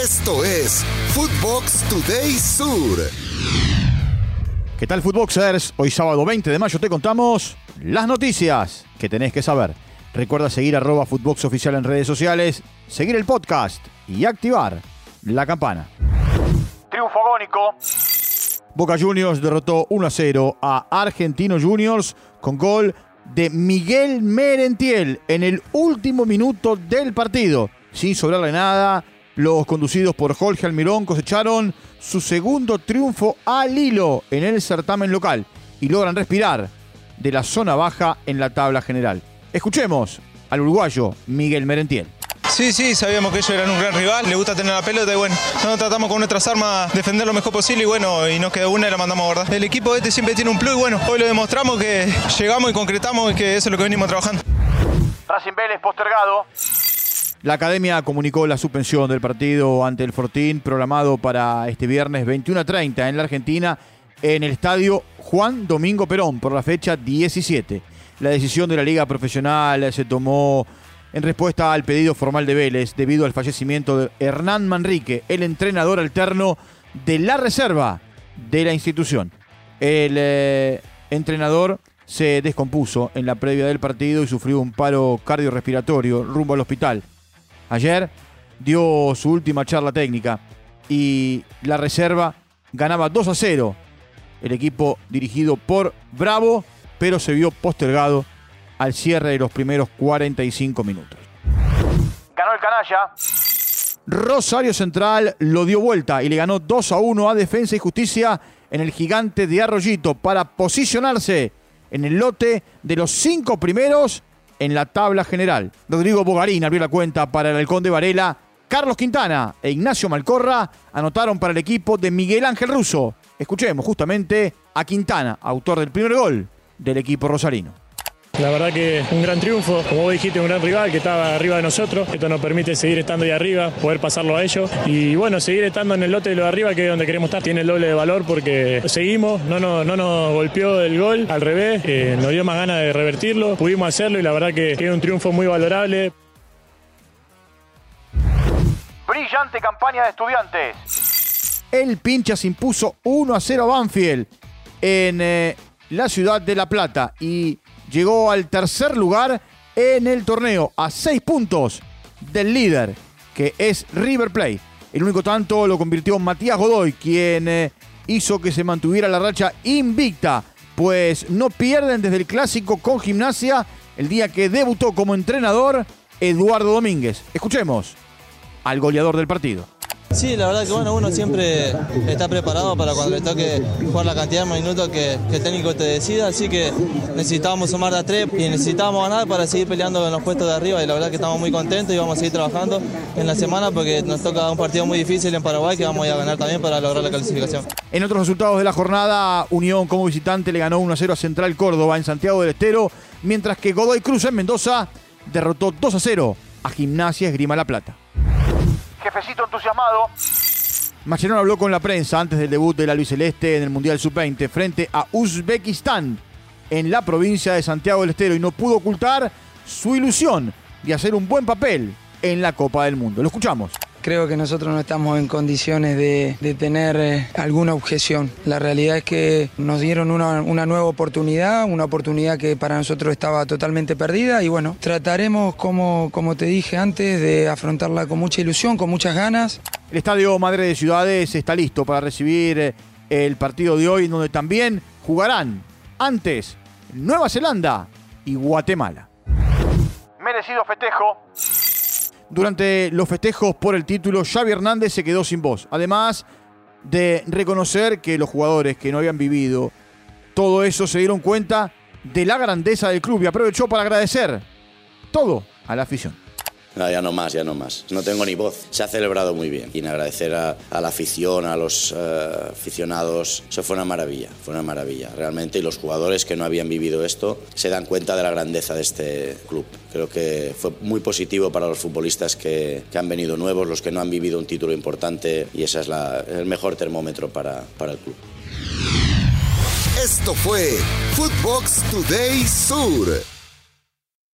Esto es Footbox Today Sur. ¿Qué tal, Footboxers? Hoy sábado 20 de mayo te contamos las noticias que tenés que saber. Recuerda seguir arroba Footbox Oficial en redes sociales, seguir el podcast y activar la campana. Triunfo agónico. Boca Juniors derrotó 1 a 0 a Argentino Juniors con gol de Miguel Merentiel en el último minuto del partido. Sin sobrarle nada, los conducidos por Jorge Almirón cosecharon su segundo triunfo al hilo en el certamen local y logran respirar de la zona baja en la tabla general. Escuchemos al uruguayo Miguel Merentiel. Sí, sí, sabíamos que ellos eran un gran rival, le gusta tener la pelota y bueno, nosotros tratamos con nuestras armas defender lo mejor posible y bueno, y nos quedó una y la mandamos a guardar. El equipo este siempre tiene un plus y bueno, hoy lo demostramos que llegamos y concretamos y que eso es lo que venimos trabajando. Racing Vélez postergado. La academia comunicó la suspensión del partido ante el Fortín programado para este viernes 21 a 30 en la Argentina en el estadio Juan Domingo Perón por la fecha 17. La decisión de la liga profesional se tomó en respuesta al pedido formal de Vélez debido al fallecimiento de Hernán Manrique, el entrenador alterno de la reserva de la institución. El eh, entrenador se descompuso en la previa del partido y sufrió un paro cardiorrespiratorio rumbo al hospital. Ayer dio su última charla técnica y la reserva ganaba 2 a 0. El equipo dirigido por Bravo, pero se vio postergado al cierre de los primeros 45 minutos. Ganó el canalla. Rosario Central lo dio vuelta y le ganó 2 a 1 a Defensa y Justicia en el gigante de Arroyito para posicionarse en el lote de los cinco primeros en la tabla general. Rodrigo Bogarín abrió la cuenta para el Halcón de Varela. Carlos Quintana e Ignacio Malcorra anotaron para el equipo de Miguel Ángel Russo. Escuchemos justamente a Quintana, autor del primer gol del equipo rosarino. La verdad que un gran triunfo, como vos dijiste, un gran rival que estaba arriba de nosotros. Esto nos permite seguir estando ahí arriba, poder pasarlo a ellos y bueno, seguir estando en el lote de lo de arriba, que es donde queremos estar. Tiene el doble de valor porque seguimos, no nos, no nos golpeó el gol, al revés, eh, nos dio más ganas de revertirlo, pudimos hacerlo y la verdad que es un triunfo muy valorable. Brillante campaña de estudiantes. El pincha se impuso 1 a 0 a Banfield en eh, la ciudad de La Plata y llegó al tercer lugar en el torneo, a seis puntos del líder, que es River Plate. El único tanto lo convirtió Matías Godoy, quien eh, hizo que se mantuviera la racha invicta, pues no pierden desde el clásico con gimnasia el día que debutó como entrenador Eduardo Domínguez. Escuchemos al goleador del partido. Sí, la verdad que bueno, uno siempre está preparado para cuando le toque jugar la cantidad de minutos que, el técnico te decida, así que necesitábamos sumar de a tres y necesitábamos ganar para seguir peleando en los puestos de arriba y la verdad que estamos muy contentos y vamos a seguir trabajando en la semana porque nos toca un partido muy difícil en Paraguay que vamos a, ir a ganar también para lograr la clasificación. En otros resultados de la jornada, Unión como visitante le ganó 1-0 a Central Córdoba en Santiago del Estero, mientras que Godoy Cruz en Mendoza derrotó 2-0 a Gimnasia Esgrima La Plata jefecito entusiasmado. Mascherano habló con la prensa antes del debut de la Luis Celeste en el Mundial Sub-20 frente a Uzbekistán en la provincia de Santiago del Estero y no pudo ocultar su ilusión de hacer un buen papel en la Copa del Mundo. Lo escuchamos. Creo que nosotros no estamos en condiciones de, tener eh, alguna objeción. La realidad es que nos dieron una, nueva oportunidad, una oportunidad que para nosotros estaba totalmente perdida y bueno, trataremos, como, como te dije antes, de afrontarla con mucha ilusión, con muchas ganas. El Estadio Madre de Ciudades está listo para recibir eh, el partido de hoy, donde también jugarán antes Nueva Zelanda y Guatemala. Merecido festejo durante los festejos por el título, Xavi Hernández se quedó sin voz. Además de reconocer que los jugadores que no habían vivido todo eso se dieron cuenta de la grandeza del club y aprovechó para agradecer todo a la afición. No, ya no más, ya no más. No tengo ni voz. Se ha celebrado muy bien. Y agradecer a, la afición, a los eh, aficionados. Eso fue una maravilla, fue una maravilla. Realmente, y los jugadores que no habían vivido esto se dan cuenta de la grandeza de este club. Creo que fue muy positivo para los futbolistas que, han venido nuevos, los que no han vivido un título importante. Y ese es el mejor termómetro para, para el club. Esto fue Footbox Today Sur.